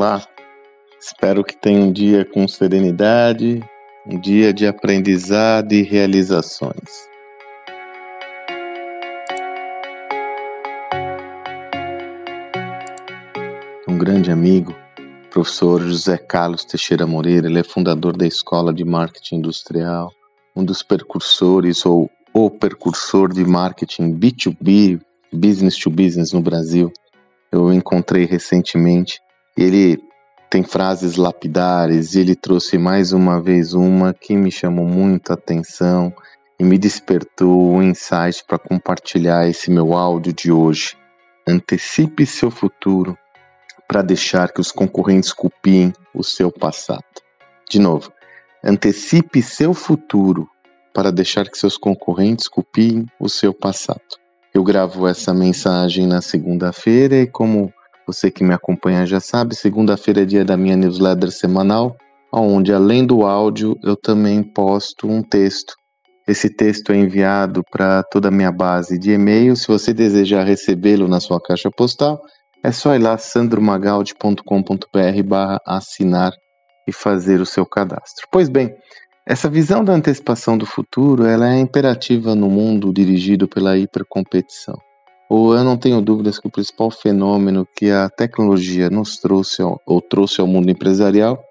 Olá, espero que tenha um dia com serenidade, um dia de aprendizado e realizações. Um grande amigo, professor José Carlos Teixeira Moreira, ele é fundador da Escola de Marketing Industrial, um dos precursores ou o precursor de marketing B2B, business to business no Brasil. Eu encontrei recentemente ele tem frases lapidares e ele trouxe mais uma vez uma que me chamou muita atenção e me despertou um insight para compartilhar esse meu áudio de hoje. Antecipe seu futuro para deixar que os concorrentes copiem o seu passado. De novo, antecipe seu futuro para deixar que seus concorrentes copiem o seu passado. Eu gravo essa mensagem na segunda-feira e como você que me acompanha já sabe, segunda-feira é dia da minha newsletter semanal, onde além do áudio eu também posto um texto. Esse texto é enviado para toda a minha base de e-mail. Se você desejar recebê-lo na sua caixa postal, é só ir lá sandromagaldi.com.br barra assinar e fazer o seu cadastro. Pois bem, essa visão da antecipação do futuro ela é imperativa no mundo dirigido pela hipercompetição ou eu não tenho dúvidas que o principal fenômeno que a tecnologia nos trouxe ou trouxe ao mundo empresarial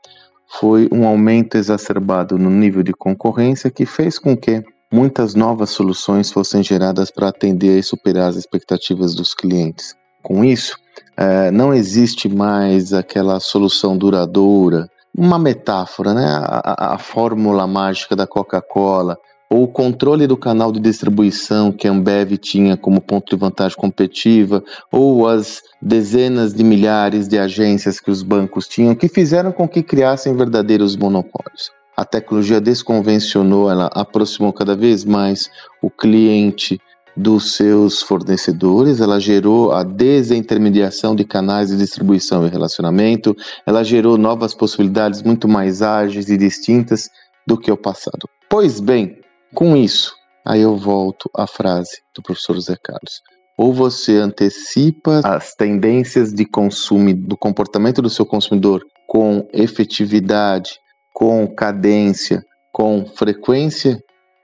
foi um aumento exacerbado no nível de concorrência que fez com que muitas novas soluções fossem geradas para atender e superar as expectativas dos clientes. Com isso, é, não existe mais aquela solução duradoura, uma metáfora, né? a, a, a fórmula mágica da Coca-Cola, o controle do canal de distribuição que a Ambev tinha como ponto de vantagem competitiva, ou as dezenas de milhares de agências que os bancos tinham, que fizeram com que criassem verdadeiros monopólios. A tecnologia desconvencionou, ela aproximou cada vez mais o cliente dos seus fornecedores, ela gerou a desintermediação de canais de distribuição e relacionamento, ela gerou novas possibilidades muito mais ágeis e distintas do que o passado. Pois bem, com isso, aí eu volto à frase do professor Zé Carlos. Ou você antecipa as tendências de consumo, do comportamento do seu consumidor com efetividade, com cadência, com frequência,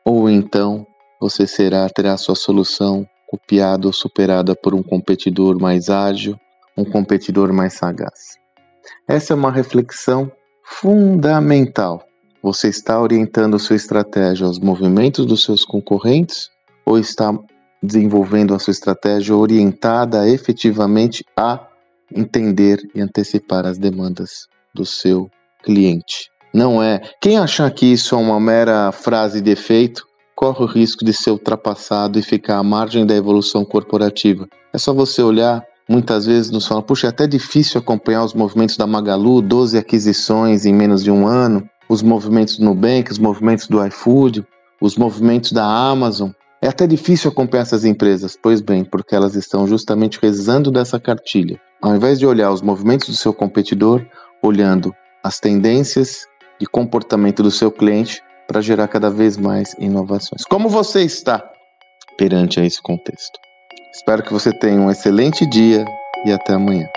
ou então você será terá sua solução copiada ou superada por um competidor mais ágil, um competidor mais sagaz. Essa é uma reflexão fundamental você está orientando sua estratégia aos movimentos dos seus concorrentes ou está desenvolvendo a sua estratégia orientada efetivamente a entender e antecipar as demandas do seu cliente? Não é. Quem achar que isso é uma mera frase de efeito, corre o risco de ser ultrapassado e ficar à margem da evolução corporativa. É só você olhar muitas vezes nos falam, puxa, é até difícil acompanhar os movimentos da Magalu, 12 aquisições em menos de um ano os movimentos do Nubank, os movimentos do iFood, os movimentos da Amazon. É até difícil acompanhar essas empresas, pois bem, porque elas estão justamente rezando dessa cartilha. Ao invés de olhar os movimentos do seu competidor, olhando as tendências de comportamento do seu cliente para gerar cada vez mais inovações. Como você está perante a esse contexto? Espero que você tenha um excelente dia e até amanhã.